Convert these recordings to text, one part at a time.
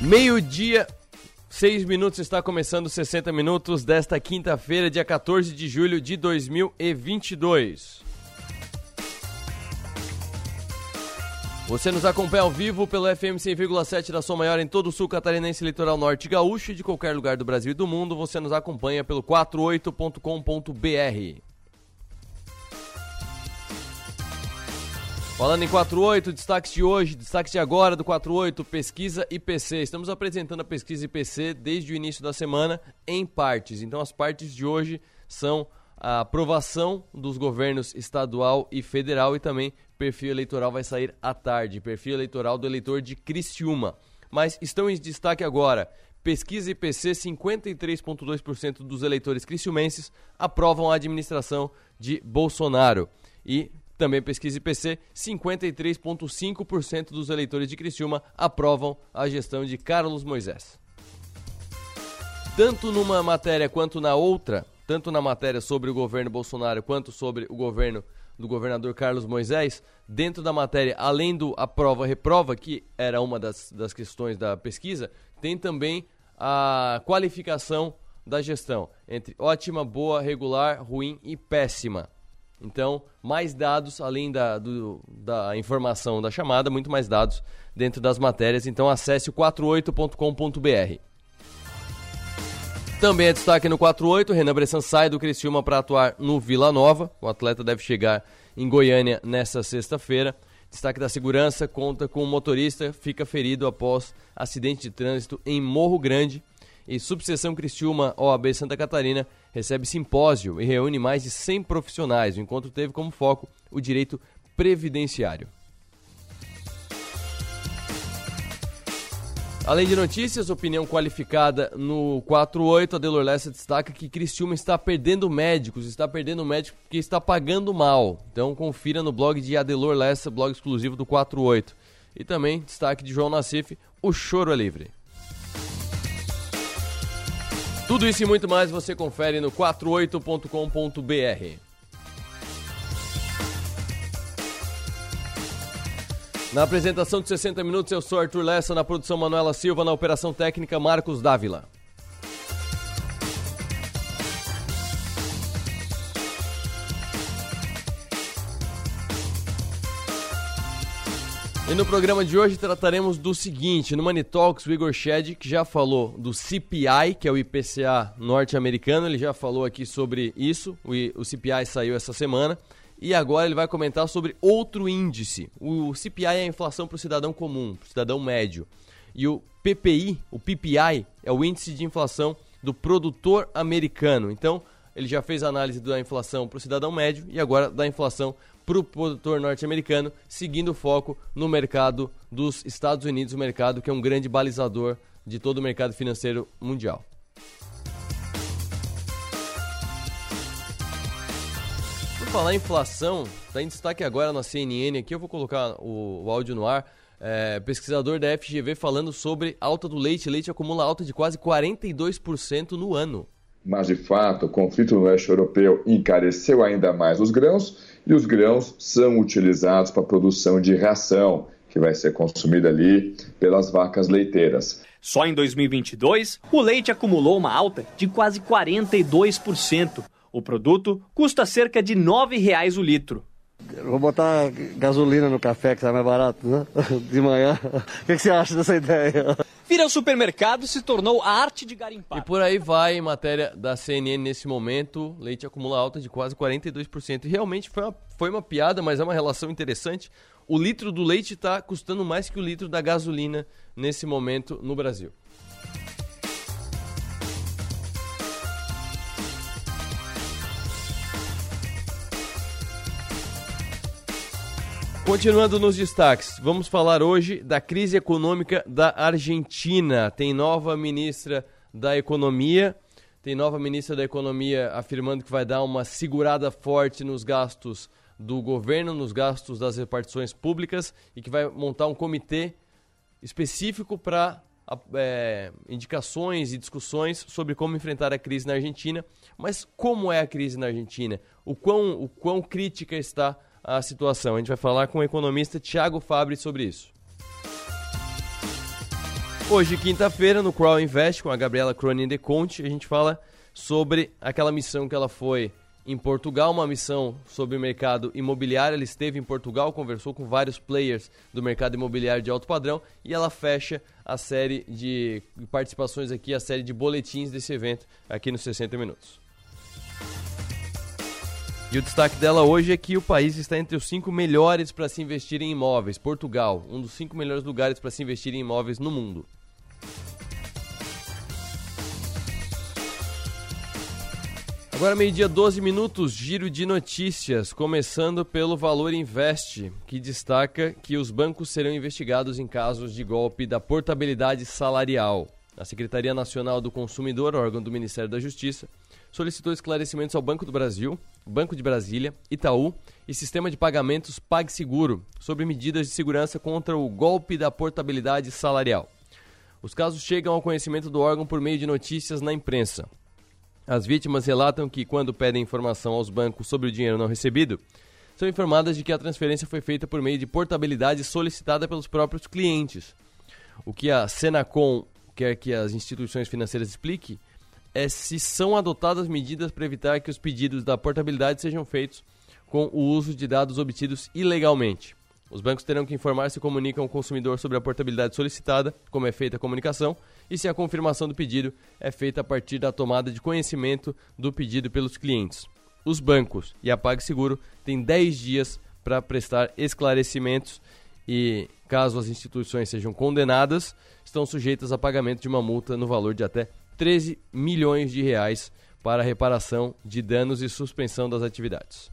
Meio-dia, seis minutos, está começando 60 minutos desta quinta-feira, dia 14 de julho de 2022. Você nos acompanha ao vivo pelo FM 100,7 da sua maior em todo o sul catarinense, litoral norte gaúcho e de qualquer lugar do Brasil e do mundo. Você nos acompanha pelo 48.com.br. Falando em 48, destaques de hoje, destaques de agora do 48, pesquisa IPC. Estamos apresentando a pesquisa IPC desde o início da semana em partes. Então as partes de hoje são a aprovação dos governos estadual e federal e também perfil eleitoral vai sair à tarde, perfil eleitoral do eleitor de Criciúma. Mas estão em destaque agora. Pesquisa IPC, 53,2% dos eleitores criciumenses aprovam a administração de Bolsonaro. E também pesquisa IPC, 53,5% dos eleitores de Criciúma aprovam a gestão de Carlos Moisés. Tanto numa matéria quanto na outra, tanto na matéria sobre o governo Bolsonaro quanto sobre o governo do governador Carlos Moisés, dentro da matéria, além do aprova-reprova, que era uma das, das questões da pesquisa, tem também a qualificação da gestão entre ótima, boa, regular, ruim e péssima. Então, mais dados, além da, do, da informação da chamada, muito mais dados dentro das matérias. Então, acesse o 48.com.br. Também é destaque no 48, Renan Bressan sai do Criciúma para atuar no Vila Nova. O atleta deve chegar em Goiânia nesta sexta-feira. Destaque da segurança conta com um motorista fica ferido após acidente de trânsito em Morro Grande. E Subseção Criciúma OAB Santa Catarina recebe simpósio e reúne mais de 100 profissionais. O encontro teve como foco o direito previdenciário. Além de notícias, opinião qualificada no 48, a Delor Lessa destaca que Criciúma está perdendo médicos, está perdendo médicos porque está pagando mal. Então confira no blog de Adelor Lessa, blog exclusivo do 48. E também destaque de João Nassif, o choro é livre. Tudo isso e muito mais você confere no 48.com.br. Na apresentação de 60 minutos, eu sou Arthur Lessa, na produção Manuela Silva, na operação técnica Marcos Dávila. E no programa de hoje trataremos do seguinte: no Money Talks, o Igor Shed, que já falou do CPI, que é o IPCA norte-americano, ele já falou aqui sobre isso, o CPI saiu essa semana. E agora ele vai comentar sobre outro índice. O CPI é a inflação para o cidadão comum, para o cidadão médio. E o PPI, o PPI, é o índice de inflação do produtor americano. Então, ele já fez a análise da inflação para o cidadão médio e agora da inflação para o produtor norte-americano, seguindo o foco no mercado dos Estados Unidos, o mercado que é um grande balizador de todo o mercado financeiro mundial. falar em inflação, está em destaque agora na CNN aqui, eu vou colocar o, o áudio no ar. É, pesquisador da FGV falando sobre alta do leite. Leite acumula alta de quase 42% no ano. Mas, de fato, o conflito no leste europeu encareceu ainda mais os grãos e os grãos são utilizados para a produção de ração, que vai ser consumida ali pelas vacas leiteiras. Só em 2022, o leite acumulou uma alta de quase 42%. O produto custa cerca de R$ 9,00 o litro. Vou botar gasolina no café, que sai mais barato, né? De manhã. O que, você acha dessa ideia? Vir ao supermercado se tornou a arte de garimpar. E por aí vai, em matéria da CNN nesse momento, leite acumula alta de quase 42%. E realmente foi uma, foi uma piada, mas é uma relação interessante. O litro do leite está custando mais que o litro da gasolina nesse momento no Brasil. Continuando nos destaques, vamos falar hoje da crise econômica da Argentina. Tem nova ministra da Economia, tem nova ministra da Economia afirmando que vai dar uma segurada forte nos gastos do governo, nos gastos das repartições públicas e que vai montar um comitê específico para é, indicações e discussões sobre como enfrentar a crise na Argentina. Mas como é a crise na Argentina? O quão, o quão crítica está a situação. A gente vai falar com o economista Tiago Fabre sobre isso. Hoje, quinta-feira, no Crawl Invest, com a Gabriela Cronin de Conte, a gente fala sobre aquela missão que ela foi em Portugal, uma missão sobre o mercado imobiliário. Ela esteve em Portugal, conversou com vários players do mercado imobiliário de alto padrão e ela fecha a série de participações aqui, a série de boletins desse evento aqui nos 60 Minutos. E o destaque dela hoje é que o país está entre os cinco melhores para se investir em imóveis. Portugal, um dos cinco melhores lugares para se investir em imóveis no mundo. Agora, meio-dia, 12 minutos, giro de notícias, começando pelo Valor Invest, que destaca que os bancos serão investigados em casos de golpe da portabilidade salarial. A Secretaria Nacional do Consumidor, órgão do Ministério da Justiça, solicitou esclarecimentos ao Banco do Brasil, Banco de Brasília, Itaú e Sistema de Pagamentos PagSeguro sobre medidas de segurança contra o golpe da portabilidade salarial. Os casos chegam ao conhecimento do órgão por meio de notícias na imprensa. As vítimas relatam que, quando pedem informação aos bancos sobre o dinheiro não recebido, são informadas de que a transferência foi feita por meio de portabilidade solicitada pelos próprios clientes. O que a Senacom quer que as instituições financeiras expliquem é se são adotadas medidas para evitar que os pedidos da portabilidade sejam feitos com o uso de dados obtidos ilegalmente. Os bancos terão que informar se comunicam ao consumidor sobre a portabilidade solicitada, como é feita a comunicação, e se a confirmação do pedido é feita a partir da tomada de conhecimento do pedido pelos clientes. Os bancos e a PagSeguro têm 10 dias para prestar esclarecimentos e, caso as instituições sejam condenadas, estão sujeitas a pagamento de uma multa no valor de até 13 milhões de reais para reparação de danos e suspensão das atividades.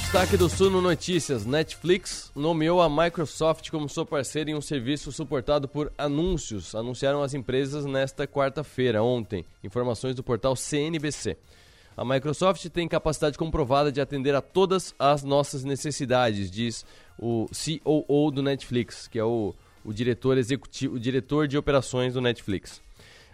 Destaque do Suno Notícias: Netflix nomeou a Microsoft como sua parceira em um serviço suportado por anúncios. Anunciaram as empresas nesta quarta-feira, ontem. Informações do portal CNBC. A Microsoft tem capacidade comprovada de atender a todas as nossas necessidades, diz o COO do Netflix, que é o, o diretor executivo, o diretor de operações do Netflix.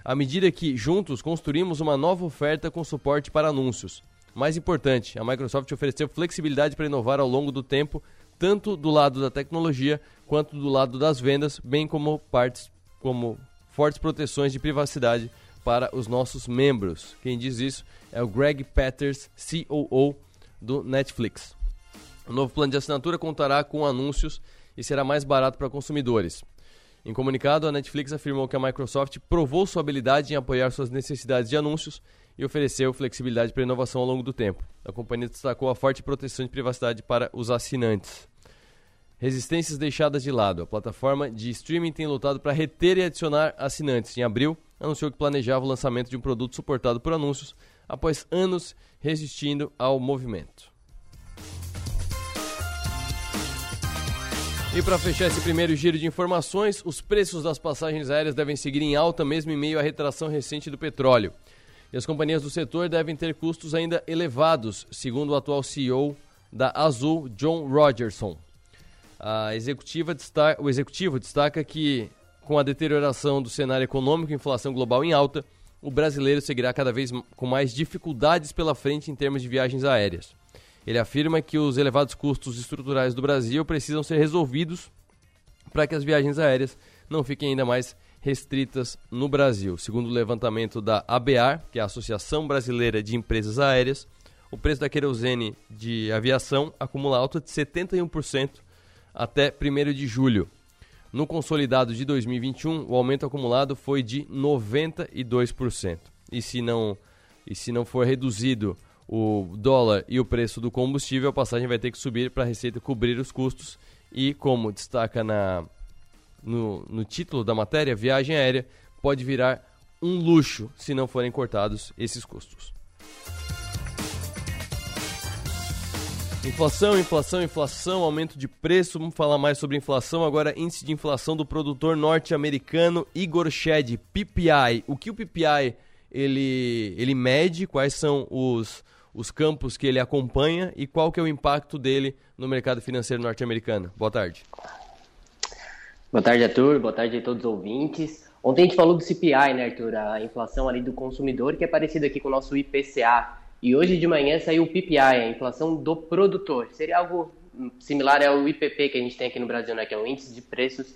À medida que juntos construímos uma nova oferta com suporte para anúncios. Mais importante, a Microsoft ofereceu flexibilidade para inovar ao longo do tempo, tanto do lado da tecnologia quanto do lado das vendas, bem como partes como fortes proteções de privacidade para os nossos membros. Quem diz isso é o Greg Peters, COO do Netflix. O novo plano de assinatura contará com anúncios e será mais barato para consumidores. Em comunicado, a Netflix afirmou que a Microsoft provou sua habilidade em apoiar suas necessidades de anúncios e ofereceu flexibilidade para inovação ao longo do tempo. A companhia destacou a forte proteção de privacidade para os assinantes. Resistências deixadas de lado. A plataforma de streaming tem lutado para reter e adicionar assinantes. Em abril, anunciou que planejava o lançamento de um produto suportado por anúncios, após anos resistindo ao movimento. E para fechar esse primeiro giro de informações, os preços das passagens aéreas devem seguir em alta mesmo em meio à retração recente do petróleo. E as companhias do setor devem ter custos ainda elevados, segundo o atual CEO da Azul, John Rogerson. A executiva destaca, o executivo destaca que, com a deterioração do cenário econômico e inflação global em alta, o brasileiro seguirá cada vez com mais dificuldades pela frente em termos de viagens aéreas. Ele afirma que os elevados custos estruturais do Brasil precisam ser resolvidos para que as viagens aéreas não fiquem ainda mais restritas no Brasil. Segundo o levantamento da ABAR, que é a Associação Brasileira de Empresas Aéreas, o preço da querosene de aviação acumula alta de 71% até 1 de julho. No consolidado de 2021, o aumento acumulado foi de 92%. E se não, e se não for reduzido o dólar e o preço do combustível, a passagem vai ter que subir para a Receita cobrir os custos. E como destaca na, no, no título da matéria, viagem aérea pode virar um luxo se não forem cortados esses custos. Inflação, inflação, inflação, aumento de preço. Vamos falar mais sobre inflação. Agora, índice de inflação do produtor norte-americano Igor Shed, PPI. O que o PPI ele, ele mede? Quais são os, os campos que ele acompanha e qual que é o impacto dele no mercado financeiro norte-americano? Boa tarde. Boa tarde, Arthur. Boa tarde a todos os ouvintes. Ontem a gente falou do CPI, né, Arthur? A inflação ali do consumidor, que é parecido aqui com o nosso IPCA. E hoje de manhã saiu o PPI, a inflação do produtor. Seria algo similar ao IPP que a gente tem aqui no Brasil, né, que é o Índice de Preços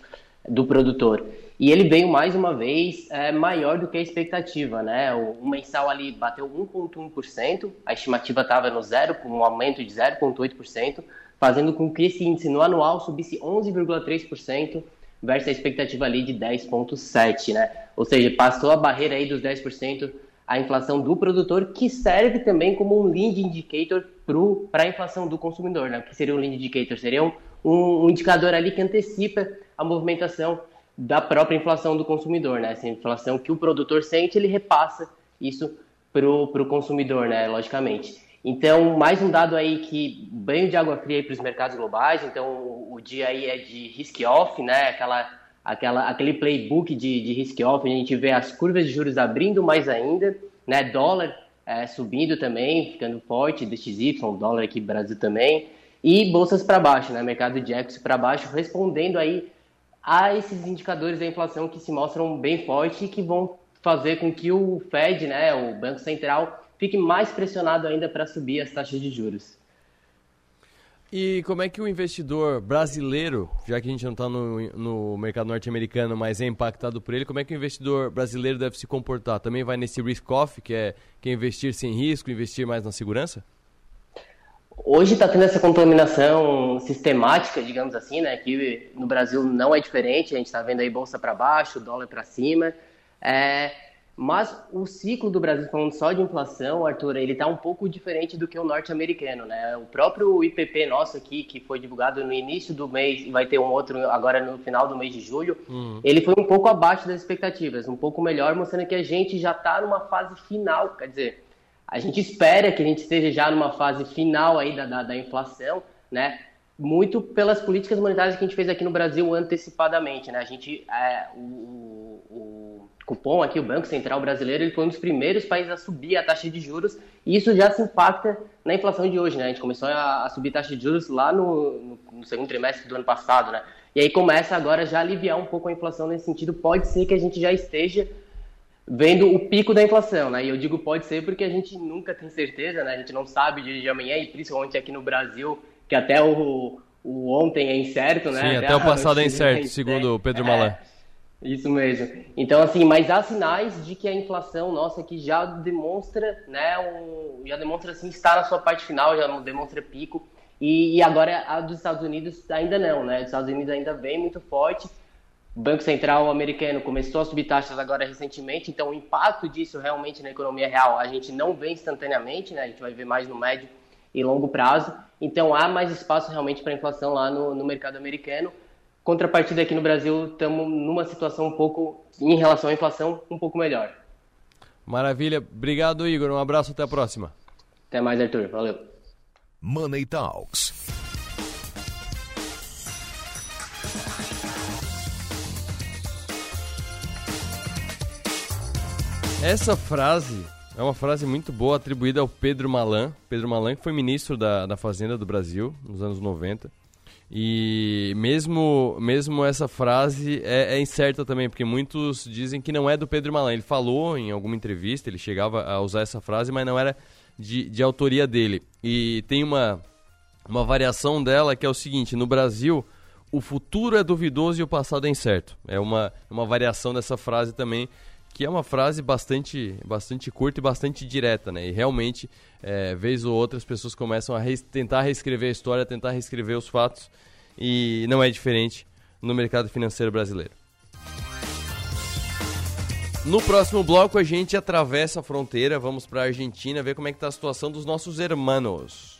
do Produtor. E ele veio mais uma vez é, maior do que a expectativa, né? O, o mensal ali bateu 1,1%, a estimativa estava no zero, com um aumento de 0,8%, fazendo com que esse índice no anual subisse 11,3% versus a expectativa ali de 10,7%, né? Ou seja, passou a barreira aí dos 10% a inflação do produtor, que serve também como um lead indicator para a inflação do consumidor, né? O que seria um lead indicator? Seria um, um, indicador ali que antecipa a movimentação da própria inflação do consumidor, né? Essa inflação que o produtor sente, ele repassa isso para o consumidor, né? Logicamente. Então, mais um dado aí que banho de água fria para os mercados globais. Então, o, dia aí é de risk-off, né? Aquela aquela, aquele playbook de, de risk-off, a gente vê as curvas de juros abrindo mais ainda, né? Dólar é, subindo também, ficando forte, DXY, dólar aqui Brasil também, e bolsas para baixo, né? Mercado de equity para baixo, respondendo aí a esses indicadores da inflação que se mostram bem fortes e que vão fazer com que o Fed, né, o Banco Central, fique mais pressionado ainda para subir as taxas de juros. E como é que o investidor brasileiro, já que a gente não está no, no mercado norte-americano, mas é impactado por ele, como é que o investidor brasileiro deve se comportar? Também vai nesse risk-off, que é, que é investir sem risco, investir mais na segurança? Hoje está tendo essa contaminação sistemática, digamos assim, né? Que no Brasil não é diferente, a gente está vendo aí bolsa para baixo, dólar para cima. É, mas o ciclo do Brasil, falando só de inflação, Arthur, ele está um pouco diferente do que o norte-americano, né? O próprio IPP nosso aqui, que foi divulgado no início do mês e vai ter um outro agora no final do mês de julho, uhum. ele foi um pouco abaixo das expectativas, um pouco melhor, mostrando que a gente já está numa fase final, quer dizer, a gente espera que a gente esteja já numa fase final aí da, da, da inflação, né? Muito pelas políticas monetárias que a gente fez aqui no Brasil antecipadamente, né? A gente, é, o, o cupom aqui, o Banco Central Brasileiro, ele foi um dos primeiros países a subir a taxa de juros e isso já se impacta na inflação de hoje, né? A gente começou a, a subir taxa de juros lá no, no, no, segundo trimestre do ano passado, né? E aí começa agora já a aliviar um pouco a inflação nesse sentido. Pode ser que a gente já esteja vendo o pico da inflação, né? E eu digo pode ser porque a gente nunca tem certeza, né? A gente não sabe de amanhã e principalmente aqui no Brasil, que até o, o ontem é incerto, né? Sim, até, até o passado é incerto, segundo o Pedro Malan. É, isso mesmo. Então, assim, mas há sinais de que a inflação nossa aqui já demonstra, né, um, já demonstra, assim, estar na sua parte final, já demonstra pico. E, e, agora a dos Estados Unidos ainda não, né? Os Estados Unidos ainda vem muito forte. O Banco Central americano começou a subir taxas agora recentemente, então o impacto disso realmente na economia real a gente não vê instantaneamente, né? A gente vai ver mais no médio e longo prazo. Então há mais espaço realmente para inflação lá no, no mercado americano. Contrapartida aqui no Brasil, estamos numa situação um pouco, em relação à inflação, um pouco melhor. Maravilha. Obrigado, Igor. Um abraço, até a próxima. Até mais, Arthur. Valeu. Money Talks. Essa frase é uma frase muito boa atribuída ao Pedro Malan. Pedro Malan, que foi ministro da, da Fazenda do Brasil nos anos 90. E mesmo, mesmo essa frase é, é, incerta também, porque muitos dizem que não é do Pedro Malan. Ele falou em alguma entrevista, ele chegava a usar essa frase, mas não era de, de autoria dele. E tem uma, uma variação dela que é o seguinte: no Brasil, o futuro é duvidoso e o passado é incerto. É uma, uma variação dessa frase também, que é uma frase bastante, bastante curta e bastante direta, né? E realmente, é, vez ou outra, as pessoas começam a res tentar reescrever a história, tentar reescrever os fatos, e não é diferente no mercado financeiro brasileiro. No próximo bloco, a gente atravessa a fronteira, vamos para a Argentina ver como é que está a situação dos nossos hermanos.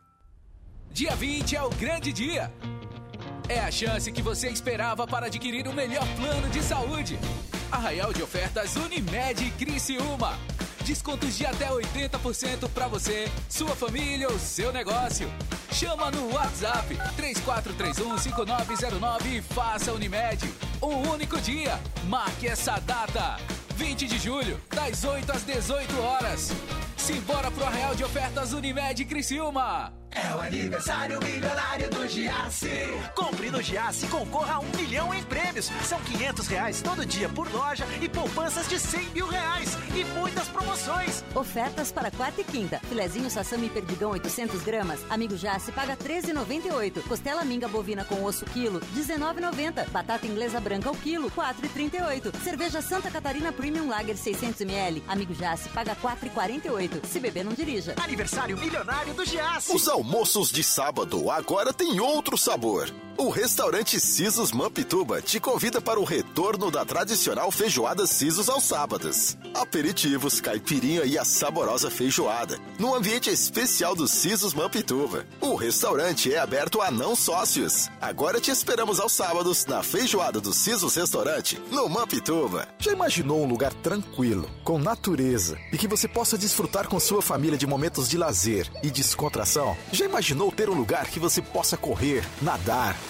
Dia 20 é o grande dia. É a chance que você esperava para adquirir o melhor plano de saúde. Arraial de ofertas Unimed Criciúma. Descontos de até 80% para você, sua família ou seu negócio. Chama no WhatsApp 34315909 e faça Unimed. Um único dia. Marque essa data. 20 de julho, das 8 às 18 horas. Simbora pro Arraial de Ofertas Unimed Criciúma. É o aniversário milionário do Giasse. Compre no Giasse e concorra a um milhão em prêmios. São 500 reais todo dia por loja e poupanças de 100 mil reais. E muitas promoções. Ofertas para quarta e quinta. Filezinho sassami perdigão 800 gramas. Amigo Giasse paga 13,98. Costela minga bovina com osso quilo 19,90. Batata inglesa branca o quilo 4,38. Cerveja Santa Catarina Premium Lager 600 ml. Amigo Giasse paga 4,48. Se beber não dirija. Aniversário milionário do Giasse. Os almoços de sábado agora tem outro sabor. O restaurante Sisos Mampituba te convida para o retorno da tradicional feijoada Sisos aos sábados. Aperitivos, caipirinha e a saborosa feijoada, no ambiente especial do Sisos Mampituba. O restaurante é aberto a não sócios. Agora te esperamos aos sábados na feijoada do Sisos Restaurante, no Mampituba. Já imaginou um lugar tranquilo, com natureza e que você possa desfrutar com sua família de momentos de lazer e descontração? Já imaginou ter um lugar que você possa correr, nadar,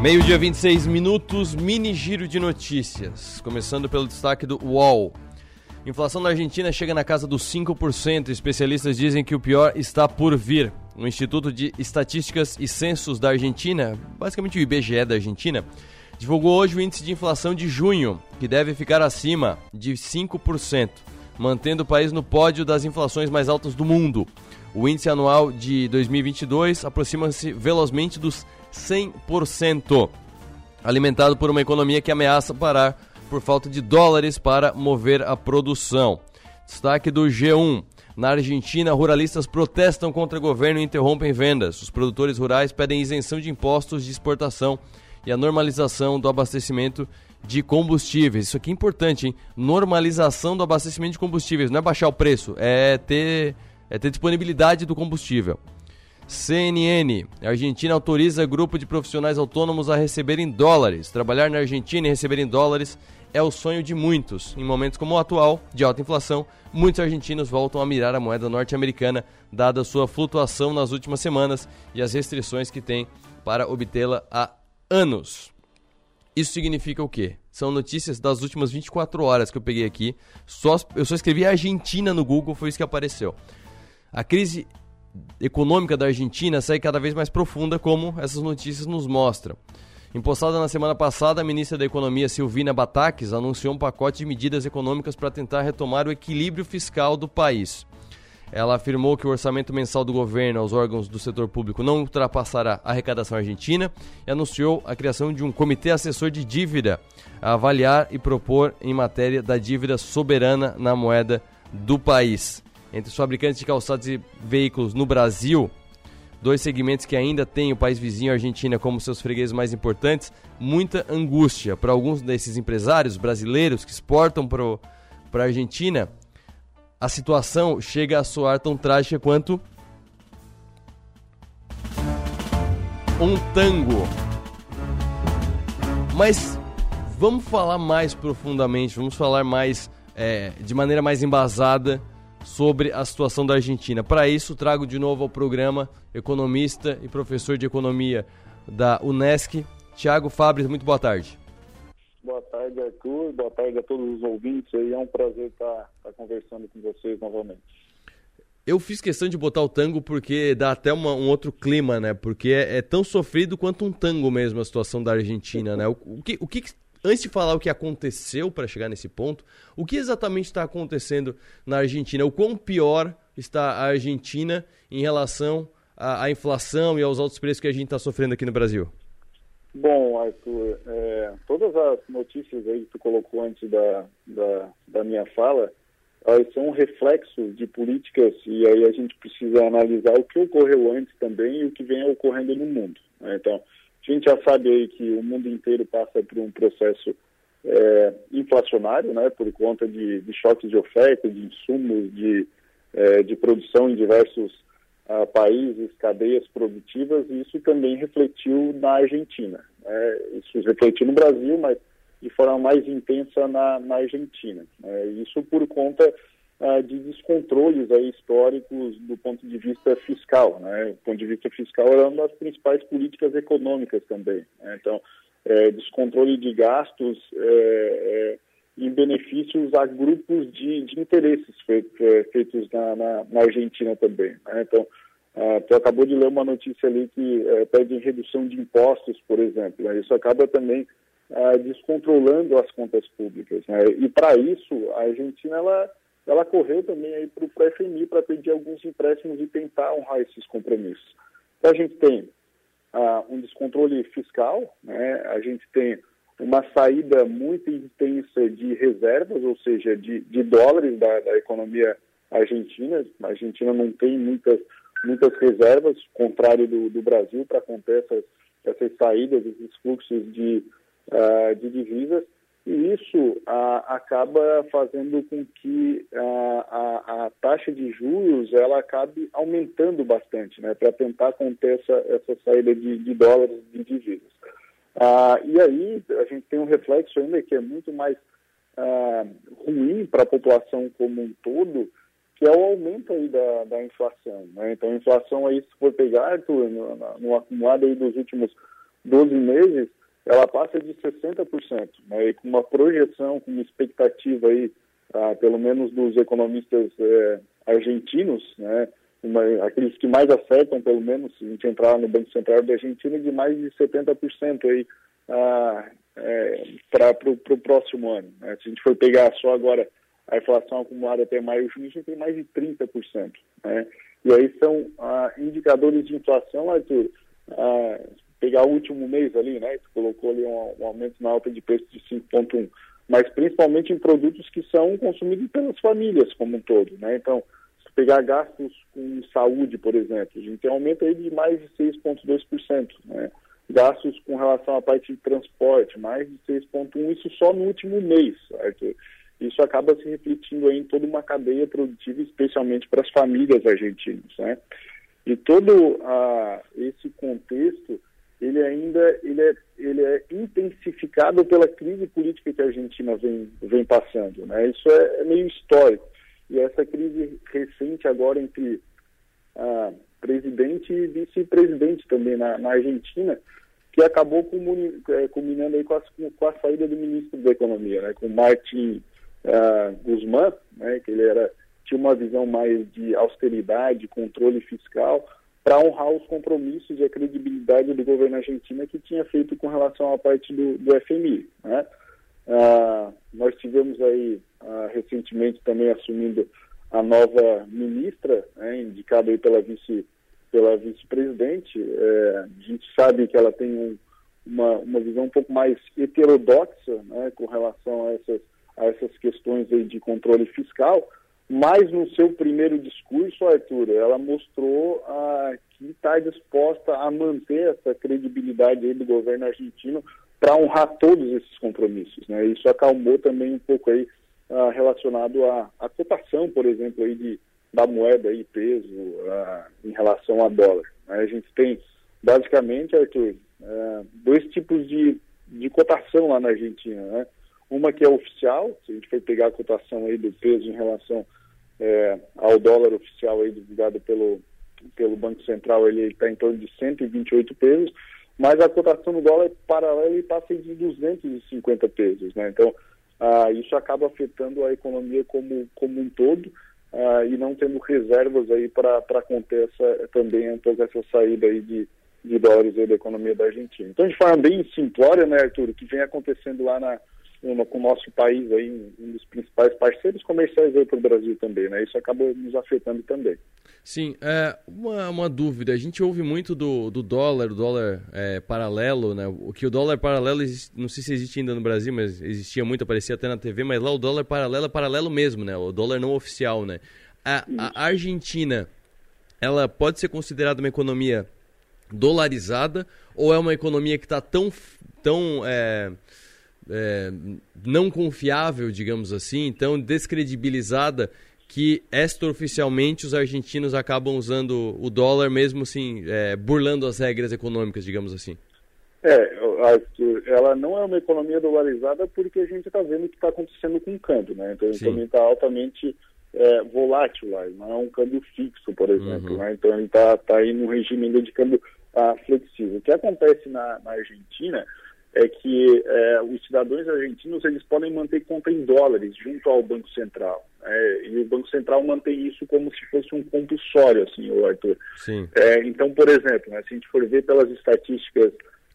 Meio-dia 26 minutos, mini giro de notícias. Começando pelo destaque do UOL. Inflação na Argentina chega na casa dos 5%. Especialistas dizem que o pior está por vir. O Instituto de Estatísticas e Censos da Argentina, basicamente o IBGE da Argentina, divulgou hoje o índice de inflação de junho, que deve ficar acima de 5%, mantendo o país no pódio das inflações mais altas do mundo. O índice anual de 2022 aproxima-se velozmente dos 100%, alimentado por uma economia que ameaça parar por falta de dólares para mover a produção. Destaque do G1. Na Argentina, ruralistas protestam contra o governo e interrompem vendas. Os produtores rurais pedem isenção de impostos de exportação e a normalização do abastecimento de combustíveis. Isso aqui é importante, hein? Normalização do abastecimento de combustíveis. Não é baixar o preço, é ter, é ter disponibilidade do combustível. CNN. A Argentina autoriza grupo de profissionais autônomos a receber em dólares. Trabalhar na Argentina e receber em dólares é o sonho de muitos. Em momentos como o atual, de alta inflação, muitos argentinos voltam a mirar a moeda norte-americana, dada sua flutuação nas últimas semanas e as restrições que tem para obtê-la há anos. Isso significa o quê? São notícias das últimas 24 horas que eu peguei aqui. Só, eu só escrevi Argentina no Google, foi isso que apareceu. A crise econômica da Argentina segue cada vez mais profunda, como essas notícias nos mostram. Impostada na semana passada, a ministra da Economia Silvina Bataques anunciou um pacote de medidas econômicas para tentar retomar o equilíbrio fiscal do país. Ela afirmou que o orçamento mensal do governo aos órgãos do setor público não ultrapassará a arrecadação argentina e anunciou a criação de um comitê assessor de dívida a avaliar e propor em matéria da dívida soberana na moeda do país entre os fabricantes de calçados e veículos no Brasil, dois segmentos que ainda têm o país vizinho, a Argentina, como seus fregueses mais importantes, muita angústia para alguns desses empresários brasileiros que exportam para a Argentina. A situação chega a soar tão trágica quanto um tango. Mas vamos falar mais profundamente, vamos falar mais é, de maneira mais embasada sobre a situação da Argentina. Para isso, trago de novo ao programa economista e professor de economia da Unesc, Tiago Fabres. Muito boa tarde. Boa tarde, Arthur. Boa tarde a todos os ouvintes. É um prazer estar, estar conversando com vocês novamente. Eu fiz questão de botar o tango porque dá até uma, um outro clima, né? Porque é, é, tão sofrido quanto um tango mesmo a situação da Argentina, né? O, o que, o que antes de falar o que aconteceu para chegar nesse ponto, o que exatamente está acontecendo na Argentina? O quão pior está a Argentina em relação à, à inflação e aos altos preços que a gente está sofrendo aqui no Brasil? Bom, Arthur, é, todas as notícias aí que tu colocou antes da, da, da minha fala, elas são um reflexo de políticas e aí a gente precisa analisar o que ocorreu antes também e o que vem ocorrendo no mundo. Né? Então, a gente já sabe aí que o mundo inteiro passa por um processo é, inflacionário, né, por conta de, de, choques de oferta, de insumos, de, é, de produção em diversos uh, países, cadeias produtivas, e isso também refletiu na Argentina. Né? Isso refletiu no Brasil, mas de forma mais intensa na, na Argentina. Né? Isso por conta uh, de descontroles aí, históricos do ponto de vista fiscal. Né? Do ponto de vista fiscal, era uma das principais políticas econômicas também. Né? Então, é, descontrole de gastos é, é, em benefícios a grupos de, de interesses feitos, é, feitos na, na, na, Argentina também. Né? Então, tu acabou de ler uma notícia ali que uh, pede redução de impostos, por exemplo. Né? Isso acaba também uh, descontrolando as contas públicas. Né? E para isso, a Argentina ela ela correu também aí para o FMI para pedir alguns empréstimos e tentar honrar esses compromissos. Então a gente tem ah, um descontrole fiscal, né? a gente tem uma saída muito intensa de reservas, ou seja, de, de dólares da, da, economia argentina. A Argentina não tem muitas, muitas reservas, contrário do, do Brasil, para conter essas, essas saídas, esses fluxos de, uh, de divisas. E isso acaba fazendo com que a, a, a, taxa de juros ela acabe aumentando bastante, né, para tentar conter essa, essa saída de, de dólares de divisas. Ah, e aí a gente tem um reflexo ainda que é muito mais ah, ruim para a população como um todo, que é o aumento aí da, da inflação. Né? Então a inflação aí, se for pegar, no, no acumulado aí dos últimos 12 meses, ela passa de 60%, né, e com uma projeção, com uma expectativa aí, ah, pelo menos dos economistas eh, argentinos, né, uma, aqueles que mais acertam, pelo menos, se a gente entrar no Banco Central da Argentina, de mais de 70% aí ah, é, para o próximo ano. Né. Se a gente for pegar só agora a inflação acumulada até maio junho, a gente tem mais de 30%. Né? E aí são ah, indicadores de inflação, Arthur, ah, pegar o último mês ali, né? Tu colocou ali um, um aumento na alta de preço de 5,1, mas principalmente em produtos que são consumidos pelas famílias como um todo, né? Então, se pegar gastos com saúde, por exemplo, a gente tem um aumento aí de mais de 6,2%, né? gastos com relação à parte de transporte, mais de 6,1, isso só no último mês, certo? Isso acaba se refletindo em toda uma cadeia produtiva, especialmente para as famílias argentinas, né? E todo ah, esse contexto, ele ainda ele é, ele é intensificado pela crise política que a Argentina vem, vem passando, né? Isso é, é meio histórico. E essa crise recente agora entre ah, presidente e vice-presidente também na, na, Argentina, que acabou comuni, é, culminando aí com com a, saída do ministro da Economia, né, com Martin uh, Guzmán, né, que ele era, tinha uma visão mais de austeridade, controle fiscal, para honrar os compromissos e a credibilidade do governo argentino que tinha feito com relação à parte do, do FMI. Né? Uh, nós tivemos aí uh, recentemente também assumindo a nova ministra, né, indicada aí pela vice pela vice-presidente. É, a gente sabe que ela tem um, uma, uma visão um pouco mais heterodoxa né, com relação a essas, a essas questões aí de controle fiscal, mas no seu primeiro discurso, Arthur, ela mostrou ah, que está disposta a manter essa credibilidade do governo argentino para honrar todos esses compromissos. Né? Isso acalmou também um pouco aí uh, relacionado à, à, cotação, por exemplo, aí de, da moeda e peso uh, em relação a dólar. Né? A gente tem, basicamente, Arthur, uh, dois tipos de, de cotação lá na Argentina. Né? Uma que é oficial, se a gente for pegar a cotação aí do peso em relação é, ao dólar oficial aí divulgado pelo, pelo Banco Central, ele está em torno de 128 pesos, mas a cotação do dólar paralela ele passa de 250 pesos, né? Então, ah, isso acaba afetando a economia como, como um todo ah, e não tendo reservas aí para conter essa, também toda essa saída aí de, de dólares aí da economia da Argentina. Então, de forma bem simplória, né, Arthur, o que vem acontecendo lá na, com o nosso país aí, um dos principais parceiros comerciais aí para o Brasil também, né? Isso acaba nos afetando também. Sim, é, uma, uma dúvida, a gente ouve muito do, do dólar, dólar é, paralelo, né? O que o dólar paralelo, não sei se existe ainda no Brasil, mas existia muito, aparecia até na TV, mas lá o dólar paralelo é paralelo mesmo, né? O dólar não oficial, né? A, a Argentina, ela pode ser considerada uma economia dolarizada ou é uma economia que está tão, tão é, é, não confiável, digamos assim, tão descredibilizada que extraoficialmente os argentinos acabam usando o dólar mesmo assim, é, burlando as regras econômicas, digamos assim. É, ela não é uma economia dolarizada porque a gente está vendo o que está acontecendo com o câmbio, né? Então ele também está altamente é, volátil lá, não é um câmbio fixo, por exemplo, uhum. né? Então ele está tá aí no regime de câmbio ah, flexível. O que acontece na, na Argentina é que é, os cidadãos argentinos eles podem manter conta em dólares junto ao Banco Central. É, e o Banco Central mantém isso como se fosse um compulsório, assim, Arthur. Sim. É, então, por exemplo, né, se a gente for ver pelas estatísticas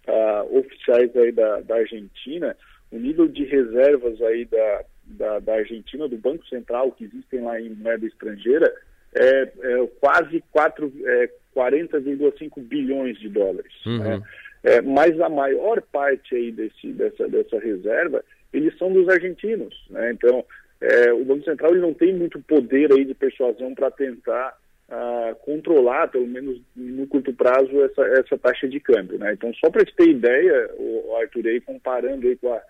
uh, oficiais aí da, da Argentina, o nível de reservas aí da, da, da, Argentina, do Banco Central, que existem lá em moeda estrangeira, é, é quase 40,5 é, bilhões de dólares. Uhum. Né? É, mas a maior parte aí desse, dessa, dessa reserva, eles são dos argentinos. Né? Então, é, o Banco Central ele não tem muito poder aí de persuasão para tentar uh, controlar, pelo menos no curto prazo, essa, essa taxa de câmbio. Né? Então, só para te ter ideia, o Arthur, aí, comparando aí com a,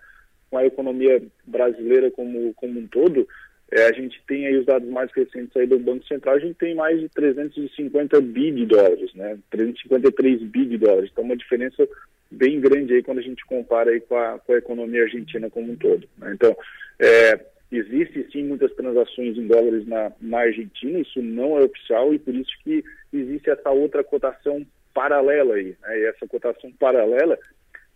com a economia brasileira como, como um todo, é, a gente tem aí os dados mais recentes aí do Banco Central, a gente tem mais de 350 bi de dólares, né? 353 bi de dólares. Então, uma diferença bem grande aí quando a gente compara aí com a, com a economia argentina como um todo. Né? Então, é, existe sim muitas transações em dólares na, na Argentina, isso não é oficial e por isso que existe essa outra cotação paralela aí. Né? E essa cotação paralela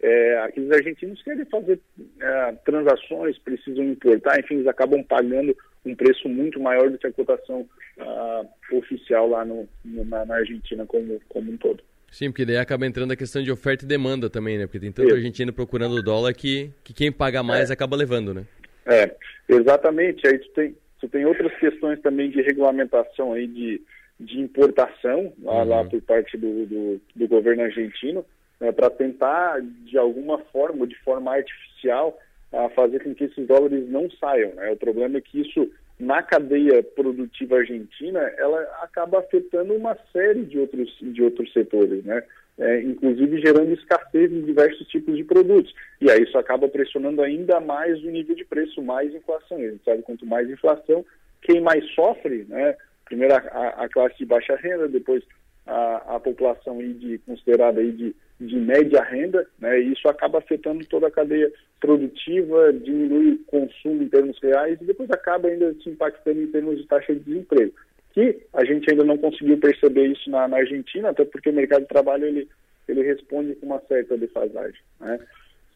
é, aqueles argentinos querem fazer é, transações, precisam importar, enfim, eles acabam pagando um preço muito maior do que a cotação uh, oficial lá no, no na, na, Argentina como, como um todo. Sim, porque daí acaba entrando a questão de oferta e demanda também, né? Porque tem tanto Isso. argentino procurando o dólar que, que quem paga mais é. acaba levando, né? É, exatamente. Aí tu tem, tu tem outras questões também de regulamentação aí de, de importação lá, uhum. lá por parte do, do, do governo argentino né, para tentar, de alguma forma, de forma artificial, a fazer com que esses dólares não saiam. Né? O problema é que isso, na cadeia produtiva argentina, ela acaba afetando uma série de outros, de outros setores. Né? é, inclusive gerando escassez em diversos tipos de produtos. E aí isso acaba pressionando ainda mais o nível de preço, mais inflação. A gente sabe quanto mais inflação, quem mais sofre, né? Primeiro a, a classe de baixa renda, depois a, a população aí de, considerada aí de, de média renda, né? E isso acaba afetando toda a cadeia produtiva, diminui o consumo em termos reais e depois acaba ainda se impactando em termos de taxa de desemprego que a gente ainda não conseguiu perceber isso na, na, Argentina, até porque o mercado de trabalho ele, ele responde com uma certa defasagem. Né?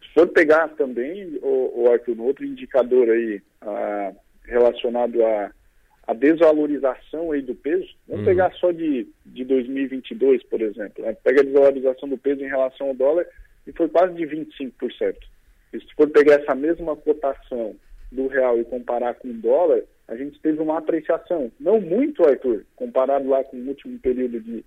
Se for pegar também, o, o Arthur, outro indicador aí a, relacionado à a, desvalorização aí do peso, vamos uhum. pegar só de, de 2022, por exemplo, né? pega a desvalorização do peso em relação ao dólar e foi quase de 25%. E se for pegar essa mesma cotação do real e comparar com o dólar, a gente teve uma apreciação, não muito, Arthur, comparado lá com o último período de,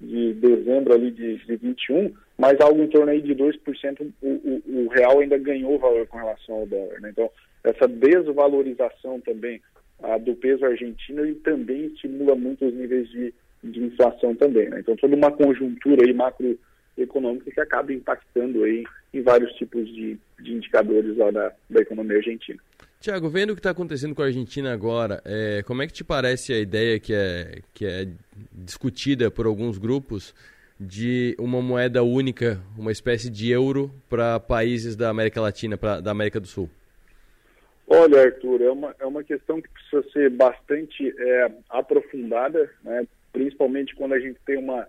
de dezembro ali de, de 21, mas algo em torno aí de 2%, o, o, o real ainda ganhou valor com relação ao dólar. Né? Então, essa desvalorização também a, do peso argentino e também estimula muito os níveis de, de inflação também. Né? Então, toda uma conjuntura aí macroeconômica que acaba impactando aí em vários tipos de, de indicadores lá da, da economia argentina. Tiago, vendo o que está acontecendo com a Argentina agora, é, como é que te parece a ideia que é, que é discutida por alguns grupos de uma moeda única, uma espécie de euro para países da América Latina, pra, da América do Sul? Olha, Arthur, é uma, é uma questão que precisa ser bastante é, aprofundada, né? principalmente quando a gente tem uma,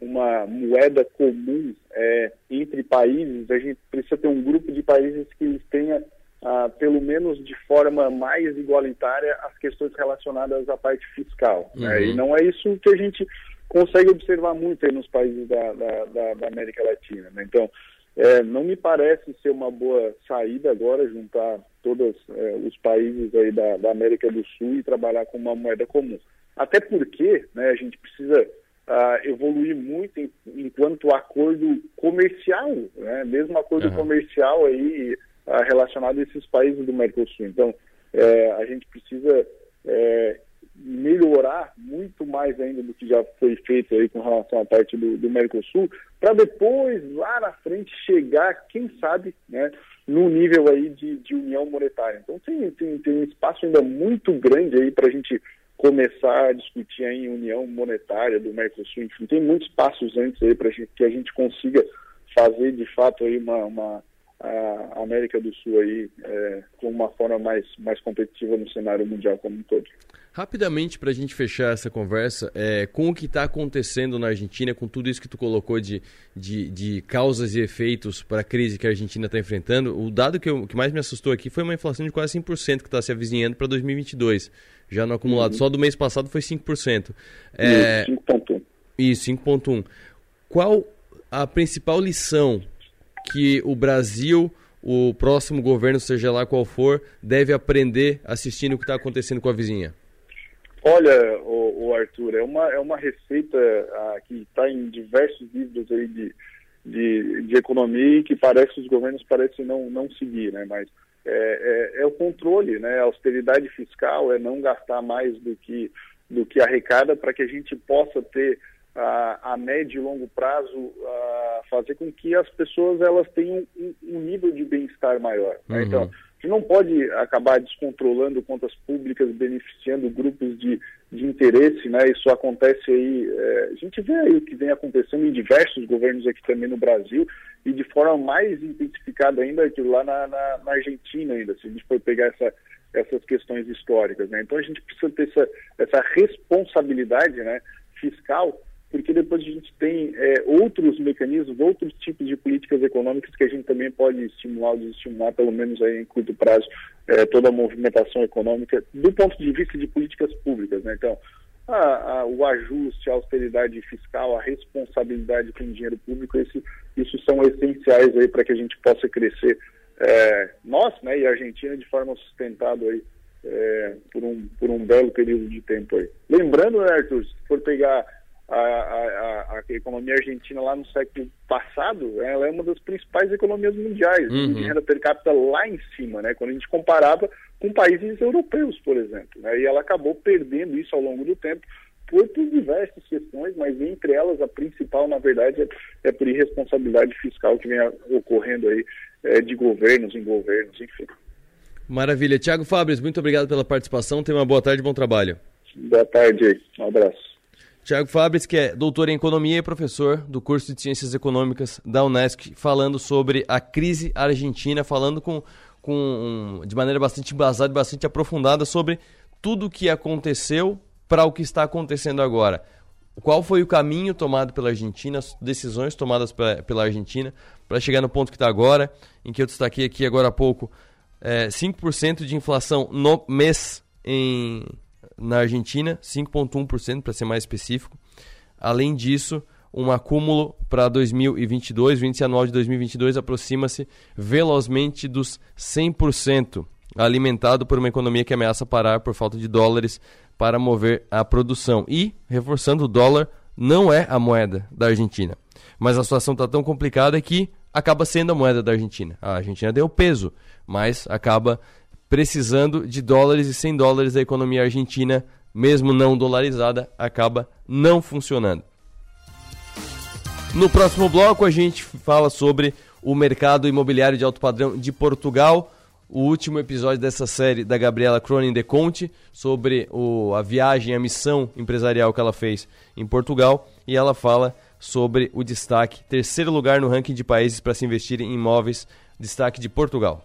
uma moeda comum é, entre países, a gente precisa ter um grupo de países que tenha ah, pelo menos de forma mais igualitária, as questões relacionadas à parte fiscal. Uhum. Né? E não é isso que a gente consegue observar muito nos países da, da, da, da América Latina. Né? Então, é, não me parece ser uma boa saída agora juntar todos é, os países aí da, da, América do Sul e trabalhar com uma moeda comum. Até porque né, a gente precisa ah, evoluir muito em, enquanto acordo comercial, né? mesmo acordo uhum. comercial aí uh, relacionado a esses países do Mercosul. Então, é, a gente precisa é, melhorar muito mais ainda do que já foi feito aí com relação à parte do, do Mercosul, para depois, lá na frente, chegar, quem sabe, né, no nível aí de, de união monetária. Então, tem, tem, tem um espaço ainda muito grande aí para a gente começar a discutir em união monetária do Mercosul. Enfim, tem muitos passos antes aí para que a gente consiga fazer de fato aí uma, uma a América do Sul aí é, com uma forma mais, mais competitiva no cenário mundial como um todo. Rapidamente, para a gente fechar essa conversa, é, com o que está acontecendo na Argentina, com tudo isso que tu colocou de, de, de causas e efeitos para a crise que a Argentina está enfrentando, o dado que, eu, que mais me assustou aqui foi uma inflação de quase 5% que está se avizinhando para 2022, já no acumulado. Uhum. Só do mês passado foi 5%. É, 5,1%. Isso, 5,1%. Qual a principal lição que o Brasil, o próximo governo, seja lá qual for, deve aprender assistindo o que está acontecendo com a vizinha? Olha, o, Arthur, é uma, é uma receita ah, que está em diversos livros aí de, de, de, economia e que parece que os governos parecem não, não seguir, né? Mas é, é, é o controle, né? A austeridade fiscal é não gastar mais do que, do que arrecada para que a gente possa ter a, a médio e longo prazo a fazer com que as pessoas elas tenham um, um nível de bem-estar maior. Né? Uhum. Então, não pode acabar descontrolando contas públicas, beneficiando grupos de, de interesse, né? Isso acontece aí, é, a gente vê aí o que vem acontecendo em diversos governos aqui também no Brasil e de forma mais intensificada ainda que lá na, na, na Argentina ainda, se a gente for pegar essa, essas questões históricas, né? Então a gente precisa ter essa, essa responsabilidade, né, fiscal porque depois a gente tem é, outros mecanismos, outros tipos de políticas econômicas que a gente também pode estimular ou desestimular, pelo menos aí em curto prazo, é, toda a movimentação econômica do ponto de vista de políticas públicas. Né? Então, a, a, o ajuste, a austeridade fiscal, a responsabilidade com o dinheiro público, esse, isso são essenciais aí para que a gente possa crescer, é, nós né, e a Argentina, de forma sustentada aí, é, por, um, por um belo período de tempo aí. Lembrando, né, Arthur, se for pegar a, a, a, economia argentina lá no século passado, ela é uma das principais economias mundiais, uhum. de renda per capita lá em cima, né? Quando a gente comparava com países europeus, por exemplo, né? E ela acabou perdendo isso ao longo do tempo por, por diversas questões, mas entre elas a principal, na verdade, é, é por irresponsabilidade fiscal que vem ocorrendo aí é, de governos em governos, enfim. Maravilha. Tiago Fabres, muito obrigado pela participação. Tenha uma boa tarde e bom trabalho. Boa tarde, um abraço. Tiago Fabres, que é doutor em economia e professor do curso de Ciências Econômicas da Unesc, falando sobre a crise argentina, falando com, com de maneira bastante embasada e bastante aprofundada sobre tudo o que aconteceu para o que está acontecendo agora. Qual foi o caminho tomado pela Argentina, as decisões tomadas pela Argentina para chegar no ponto que está agora, em que eu destaquei aqui agora há pouco, é, 5% de inflação no mês em, na Argentina, 5,1% para ser mais específico. Além disso, um acúmulo para 2022, o índice anual de 2022 aproxima-se velozmente dos 100%, alimentado por uma economia que ameaça parar por falta de dólares para mover a produção. E, reforçando, o dólar não é a moeda da Argentina. Mas a situação está tão complicada que acaba sendo a moeda da Argentina. A Argentina deu peso, mas acaba precisando de dólares e sem dólares a economia argentina, mesmo não dolarizada, acaba não funcionando. No próximo bloco a gente fala sobre o mercado imobiliário de alto padrão de Portugal, o último episódio dessa série da Gabriela Cronin de Conte sobre o, a viagem, a missão empresarial que ela fez em Portugal e ela fala sobre o destaque, terceiro lugar no ranking de países para se investir em imóveis, destaque de Portugal.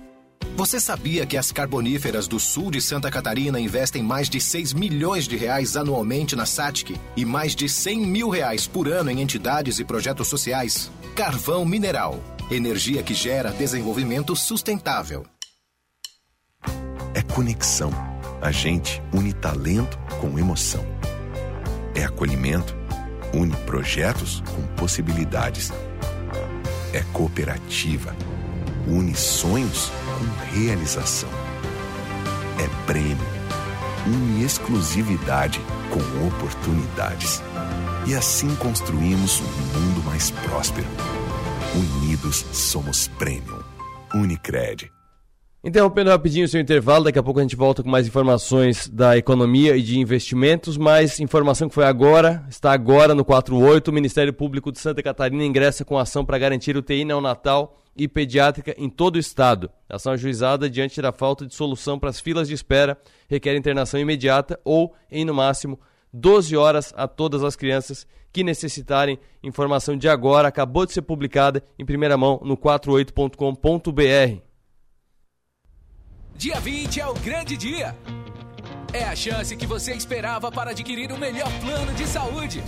Você sabia que as carboníferas do sul de Santa Catarina investem mais de 6 milhões de reais anualmente na SATIC e mais de 100 mil reais por ano em entidades e projetos sociais? Carvão Mineral. Energia que gera desenvolvimento sustentável. É conexão. A gente une talento com emoção. É acolhimento. Une projetos com possibilidades. É cooperativa. Une sonhos com realização. É prêmio. Une exclusividade com oportunidades. E assim construímos um mundo mais próspero. Unidos somos Premium. Unicred. Interrompendo rapidinho o seu intervalo, daqui a pouco a gente volta com mais informações da economia e de investimentos, mas informação que foi agora, está agora no 48, o Ministério Público de Santa Catarina ingressa com ação para garantir UTI neonatal e pediátrica em todo o estado. Ação ajuizada diante da falta de solução para as filas de espera requer internação imediata ou, em no máximo, 12 horas a todas as crianças que necessitarem. Informação de agora acabou de ser publicada em primeira mão no 48.com.br. Dia 20 é o grande dia. É a chance que você esperava para adquirir o melhor plano de saúde.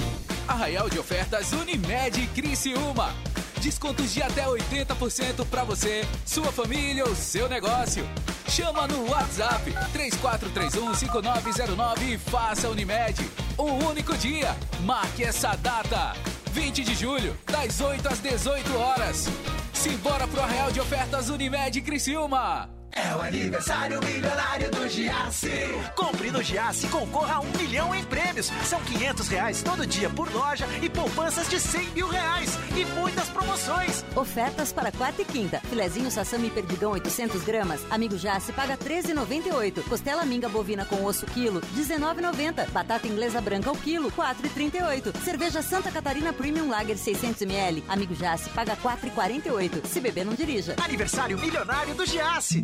Arraial de ofertas Unimed Criciúma. Descontos de até 80% para você, sua família ou seu negócio. Chama no WhatsApp 3431-5909 e faça Unimed. Um único dia. Marque essa data. 20 de julho, das 8 às 18 horas. Simbora pro Arraial de Ofertas Unimed Criciúma. É o aniversário milionário do Giasse. Compre no Giasse e concorra a um milhão em prêmios. São 500 reais todo dia por loja e poupanças de 100 mil reais. E muitas promoções. Ofertas para quarta e quinta. Filezinho sassami perdigão 800 gramas. Amigo Giasse paga 13,98. Costela minga bovina com osso quilo 19,90. Batata inglesa branca ao quilo 4,38. Cerveja Santa Catarina Premium Lager 600 ml. Amigo Giasse paga 4,48. Se beber não dirija. Aniversário milionário do Giasse.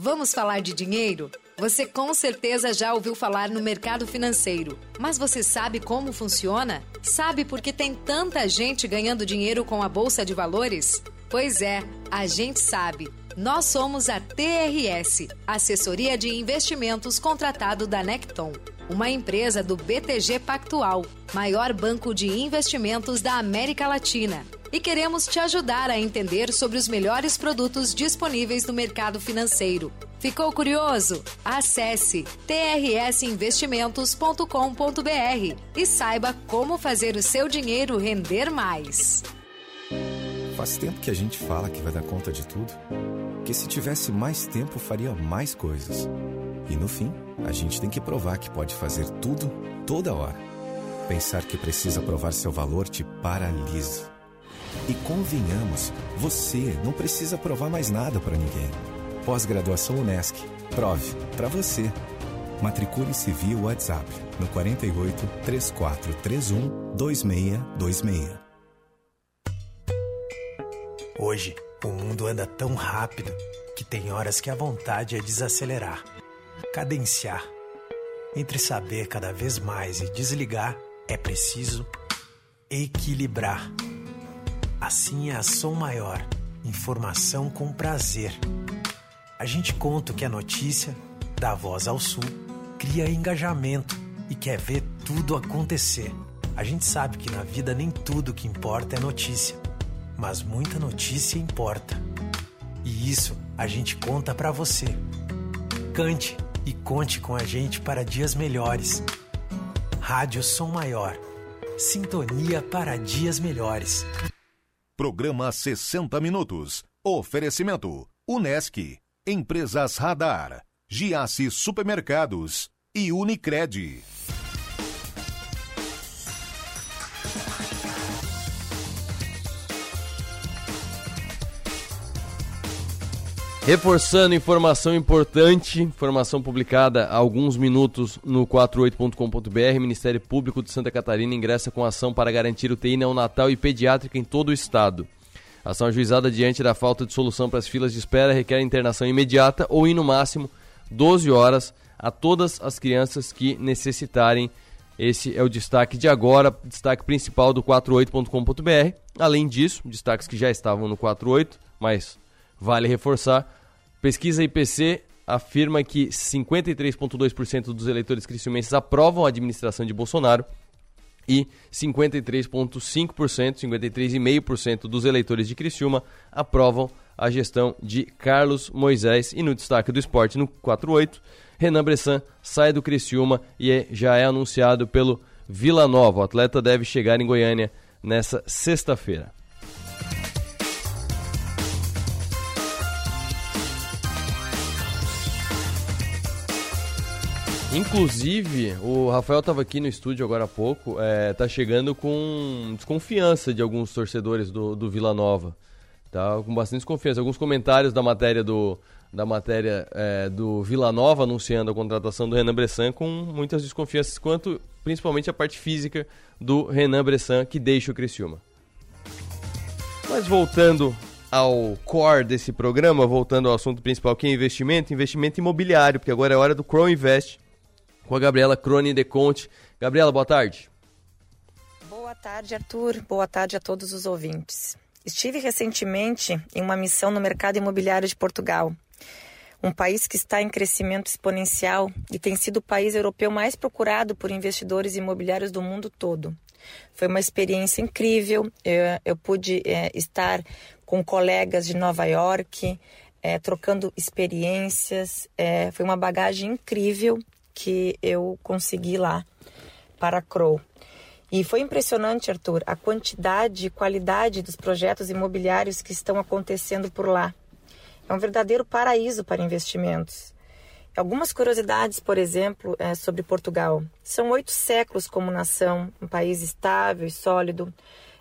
Vamos falar de dinheiro? Você com certeza já ouviu falar no mercado financeiro, mas você sabe como funciona? Sabe por que tem tanta gente ganhando dinheiro com a bolsa de valores? Pois é, a gente sabe. Nós somos a TRS, Assessoria de Investimentos contratado da Necton, uma empresa do BTG Pactual, maior banco de investimentos da América Latina. E queremos te ajudar a entender sobre os melhores produtos disponíveis no mercado financeiro Ficou curioso? Acesse trsinvestimentos.com.br e saiba como fazer o seu dinheiro render mais. Faz tempo que a gente fala que vai dar conta de tudo, que se tivesse mais tempo faria mais coisas. E no fim, a gente tem que provar que pode fazer tudo, toda hora. Pensar que precisa provar seu valor te paralisa. E convenhamos, você não precisa provar mais nada para ninguém. Pós-graduação Unesc. Prove para você. Matricule-se via WhatsApp no 48 3431 2626. Hoje, o mundo anda tão rápido que tem horas que a vontade é desacelerar, cadenciar. Entre saber cada vez mais e desligar, é preciso equilibrar. Assim é a som maior, informação com prazer a gente conta que a notícia, da voz ao sul, cria engajamento e quer ver tudo acontecer. A gente sabe que na vida nem tudo que importa é notícia, mas muita notícia importa. E isso a gente conta para você. Cante e conte com a gente para dias melhores. Rádio Som Maior. Sintonia para dias melhores. Programa 60 Minutos. Oferecimento: Unesc. Empresas Radar, Giasse Supermercados e Unicred. Reforçando informação importante, informação publicada há alguns minutos no 48.com.br, Ministério Público de Santa Catarina ingressa com ação para garantir UTI neonatal e pediátrica em todo o estado. Ação ajuizada diante da falta de solução para as filas de espera requer internação imediata ou, em no máximo, 12 horas a todas as crianças que necessitarem. Esse é o destaque de agora, destaque principal do 48.com.br. Além disso, destaques que já estavam no 48, mas vale reforçar. Pesquisa IPC afirma que 53,2% dos eleitores criciumenses aprovam a administração de Bolsonaro e 53,5%, 53,5% dos eleitores de Criciúma aprovam a gestão de Carlos Moisés. E no destaque do esporte, no 48, Renan Bressan sai do Criciúma e é, já é anunciado pelo Vila Nova. O atleta deve chegar em Goiânia nessa sexta-feira. Inclusive, o Rafael estava aqui no estúdio agora há pouco, é, tá chegando com desconfiança de alguns torcedores do, do Vila Nova. Tá com bastante desconfiança. Alguns comentários da matéria do, da matéria é, do Vila Nova anunciando a contratação do Renan Bressan com muitas desconfianças quanto principalmente a parte física do Renan Bressan que deixa o Criciúma. Mas voltando ao core desse programa, voltando ao assunto principal que é investimento, investimento imobiliário, porque agora é hora do Crow Invest com a Gabriela Crone de Conte. Gabriela, boa tarde. Boa tarde, Arthur. Boa tarde a todos os ouvintes. Estive recentemente em uma missão no mercado imobiliário de Portugal, um país que está em crescimento exponencial e tem sido o país europeu mais procurado por investidores imobiliários do mundo todo. Foi uma experiência incrível. Eu, eu pude é, estar com colegas de Nova York, é, trocando experiências. É, foi uma bagagem incrível que eu consegui lá para a Crow. E foi impressionante, Arthur, a quantidade e qualidade dos projetos imobiliários que estão acontecendo por lá. É um verdadeiro paraíso para investimentos. Algumas curiosidades, por exemplo, é, sobre Portugal. São oito séculos como nação, um país estável e sólido,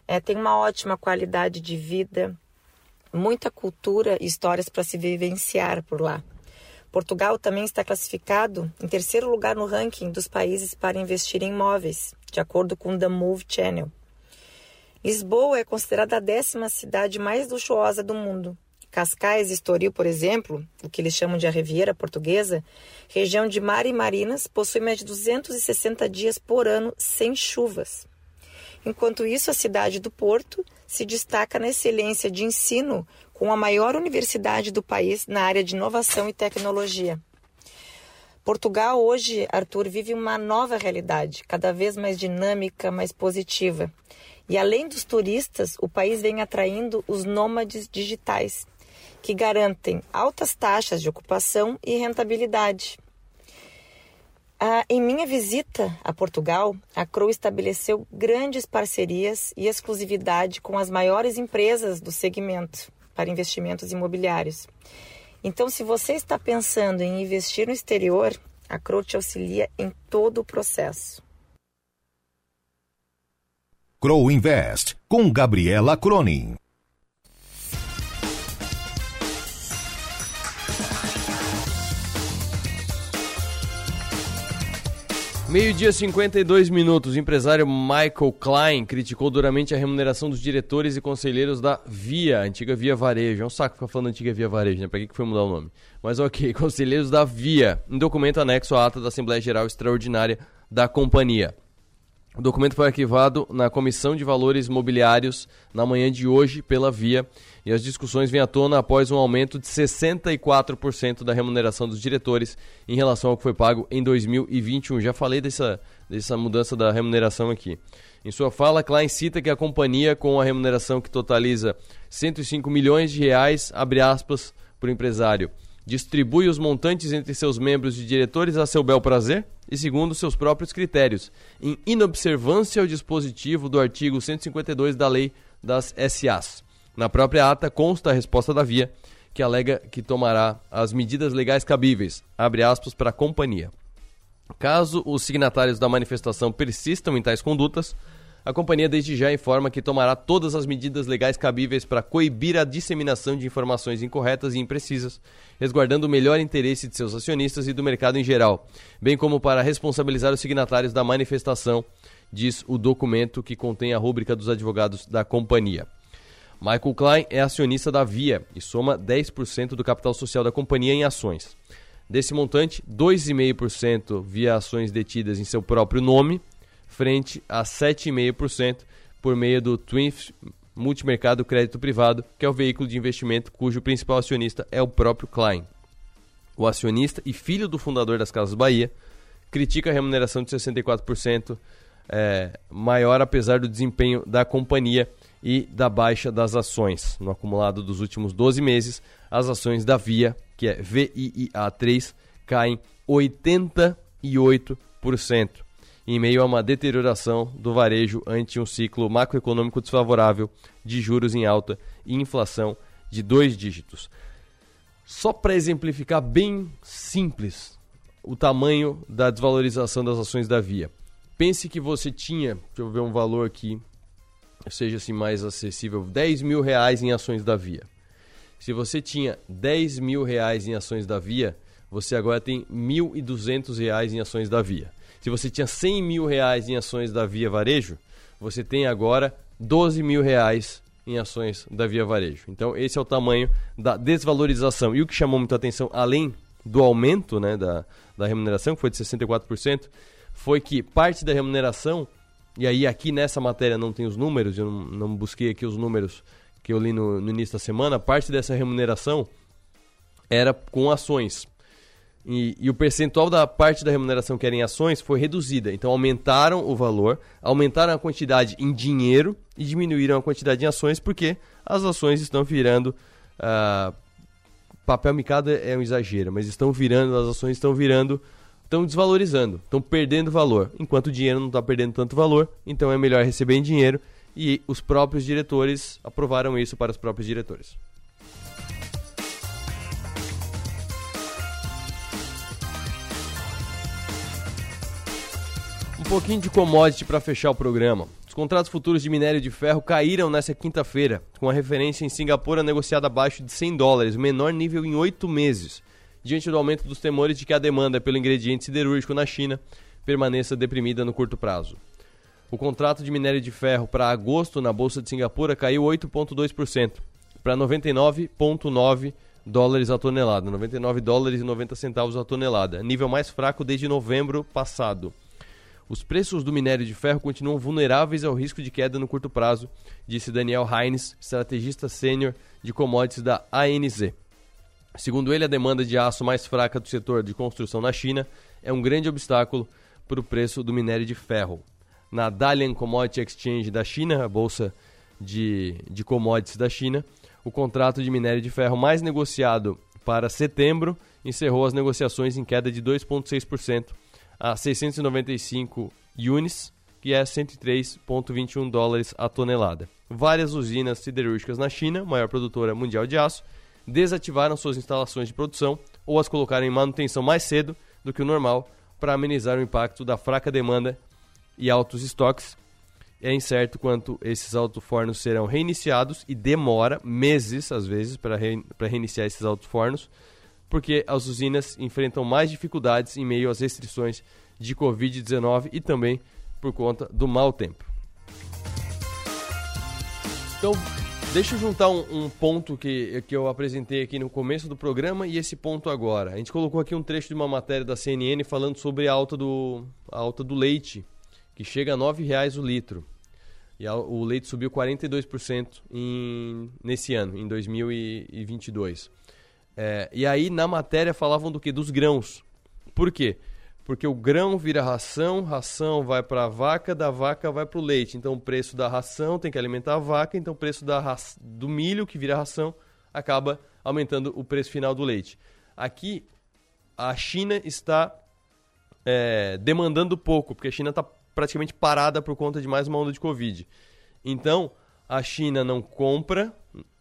é, tem uma ótima qualidade de vida, muita cultura e histórias para se vivenciar por lá. Portugal também está classificado em terceiro lugar no ranking dos países para investir em imóveis, de acordo com The Move Channel. Lisboa é considerada a décima cidade mais luxuosa do mundo, Cascais e Estoril, por exemplo, o que eles chamam de a Riviera Portuguesa, região de mar e marinas, possui mais de 260 dias por ano sem chuvas. Enquanto isso, a cidade do Porto se destaca na excelência de ensino com a maior universidade do país na área de inovação e tecnologia. Portugal hoje, Arthur, vive uma nova realidade, cada vez mais dinâmica, mais positiva. E além dos turistas, o país vem atraindo os nômades digitais, que garantem altas taxas de ocupação e rentabilidade. Ah, em minha visita a Portugal, a Crow estabeleceu grandes parcerias e exclusividade com as maiores empresas do segmento para investimentos imobiliários. Então, se você está pensando em investir no exterior, a Crow te auxilia em todo o processo. Crow Invest, com Gabriela Cronin. Meio-dia 52 minutos. O empresário Michael Klein criticou duramente a remuneração dos diretores e conselheiros da Via, antiga Via Varejo. É um saco ficar falando antiga Via Varejo, né? Pra que foi mudar o nome? Mas ok, conselheiros da Via, em documento anexo à ata da Assembleia Geral Extraordinária da companhia. O documento foi arquivado na Comissão de Valores Mobiliários na manhã de hoje pela Via e as discussões vêm à tona após um aumento de 64% da remuneração dos diretores em relação ao que foi pago em 2021. Já falei dessa, dessa mudança da remuneração aqui. Em sua fala, Klein cita que a companhia, com a remuneração que totaliza 105 milhões de reais, abre aspas, para o empresário, distribui os montantes entre seus membros e diretores a seu bel prazer e segundo seus próprios critérios, em inobservância ao dispositivo do artigo 152 da Lei das SAs. Na própria ata consta a resposta da Via, que alega que tomará as medidas legais cabíveis, abre aspas, para a companhia. Caso os signatários da manifestação persistam em tais condutas, a companhia desde já informa que tomará todas as medidas legais cabíveis para coibir a disseminação de informações incorretas e imprecisas, resguardando o melhor interesse de seus acionistas e do mercado em geral, bem como para responsabilizar os signatários da manifestação, diz o documento que contém a rúbrica dos advogados da companhia. Michael Klein é acionista da Via e soma 10% do capital social da companhia em ações. Desse montante, 2,5% via ações detidas em seu próprio nome frente a 7,5% por meio do Twinf Multimercado Crédito Privado, que é o veículo de investimento cujo principal acionista é o próprio Klein. O acionista e filho do fundador das Casas Bahia critica a remuneração de 64% é, maior apesar do desempenho da companhia e da baixa das ações. No acumulado dos últimos 12 meses, as ações da Via, que é VIIA3, caem 88% em meio a uma deterioração do varejo ante um ciclo macroeconômico desfavorável de juros em alta e inflação de dois dígitos. Só para exemplificar bem simples o tamanho da desvalorização das ações da Via. Pense que você tinha, deixa eu ver um valor aqui, seja assim mais acessível, 10 mil reais em ações da Via. Se você tinha 10 mil reais em ações da Via, você agora tem 1.200 reais em ações da Via. Se você tinha 100 mil reais em ações da Via Varejo, você tem agora 12 mil reais em ações da Via Varejo. Então esse é o tamanho da desvalorização. E o que chamou muita atenção, além do aumento né, da, da remuneração, que foi de 64%, foi que parte da remuneração, e aí aqui nessa matéria não tem os números, eu não, não busquei aqui os números que eu li no, no início da semana, parte dessa remuneração era com ações. E, e, o percentual da parte da remuneração que era em ações foi reduzida. Então aumentaram o valor, aumentaram a quantidade em dinheiro e diminuíram a quantidade em ações porque as ações estão virando. Uh, papel micado é um exagero, mas estão virando, as ações estão virando, estão desvalorizando, estão perdendo valor. Enquanto o dinheiro não está perdendo tanto valor, então é melhor receber em dinheiro. E os próprios diretores aprovaram isso para os próprios diretores. Pouquinho de commodity para fechar o programa. Os contratos futuros de minério de ferro caíram nesta quinta-feira, com a referência em Singapura negociada abaixo de 100 dólares, menor nível em oito meses, diante do aumento dos temores de que a demanda pelo ingrediente siderúrgico na China permaneça deprimida no curto prazo. O contrato de minério de ferro para agosto na Bolsa de Singapura caiu 8,2%, para 99,9 dólares a tonelada, 99 dólares e 90 centavos a tonelada, nível mais fraco desde novembro passado. Os preços do minério de ferro continuam vulneráveis ao risco de queda no curto prazo, disse Daniel Hines, estrategista sênior de commodities da ANZ. Segundo ele, a demanda de aço mais fraca do setor de construção na China é um grande obstáculo para o preço do minério de ferro. Na Dalian Commodity Exchange da China, a bolsa de, de commodities da China, o contrato de minério de ferro mais negociado para setembro encerrou as negociações em queda de 2,6% a 695 yuans, que é 103,21 dólares a tonelada. Várias usinas siderúrgicas na China, maior produtora mundial de aço, desativaram suas instalações de produção ou as colocaram em manutenção mais cedo do que o normal para amenizar o impacto da fraca demanda e altos estoques é incerto quanto esses autofornos serão reiniciados e demora meses, às vezes, para re, reiniciar esses autofornos, porque as usinas enfrentam mais dificuldades em meio às restrições de Covid-19 e também por conta do mau tempo. Então, deixa eu juntar um, um, ponto que, que eu apresentei aqui no começo do programa e esse ponto agora. A gente colocou aqui um trecho de uma matéria da CNN falando sobre a alta do, a alta do leite que chega a R$ 9,00 o litro. E a, o leite subiu 42% em, nesse ano, em 2022. É, e aí na matéria falavam do que? Dos grãos. Por quê? Porque o grão vira ração, ração vai para a vaca, da vaca vai para o leite. Então o preço da ração tem que alimentar a vaca, então o preço da, do milho, que vira ração, acaba aumentando o preço final do leite. Aqui a China está é, demandando pouco, porque a China está praticamente parada por conta de mais uma onda de Covid. Então, a China não compra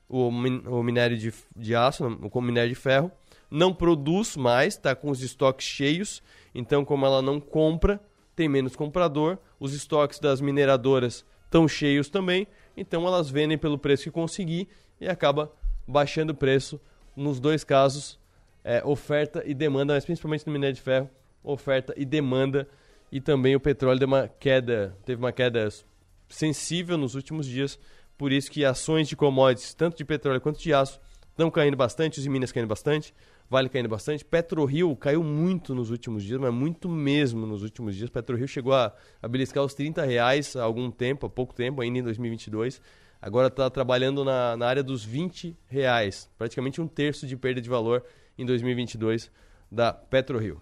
o, o minério de, de aço, o minério de ferro, não produz mais, está com os estoques cheios. Então, como ela não compra, tem menos comprador, os estoques das mineradoras estão cheios também, então elas vendem pelo preço que conseguir e acaba baixando o preço. Nos dois casos, é, oferta e demanda, mas principalmente no minério de ferro, oferta e demanda e também o petróleo deu uma queda, teve uma queda sensível nos últimos dias, por isso que ações de commodities, tanto de petróleo quanto de aço, estão caindo bastante, os Minas caindo bastante, Vale caindo bastante. PetroRio caiu muito nos últimos dias, mas muito mesmo nos últimos dias. PetroRio chegou a, a beliscar os 30 reais há algum tempo, há pouco tempo, ainda em 2022. Agora está trabalhando na, na área dos 20 reais, praticamente um terço de perda de valor em 2022 da PetroRio.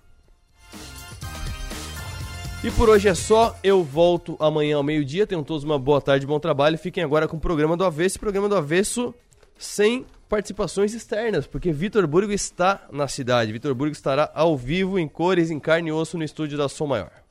E por hoje é só. Eu volto amanhã ao meio-dia. Tenham todos uma boa tarde, bom trabalho. Fiquem agora com o programa do Avesso. Programa do Avesso sem participações externas, porque Vitor Burgo está na cidade. Vitor Burgo estará ao vivo, em cores, em carne e osso, no estúdio da Som Maior.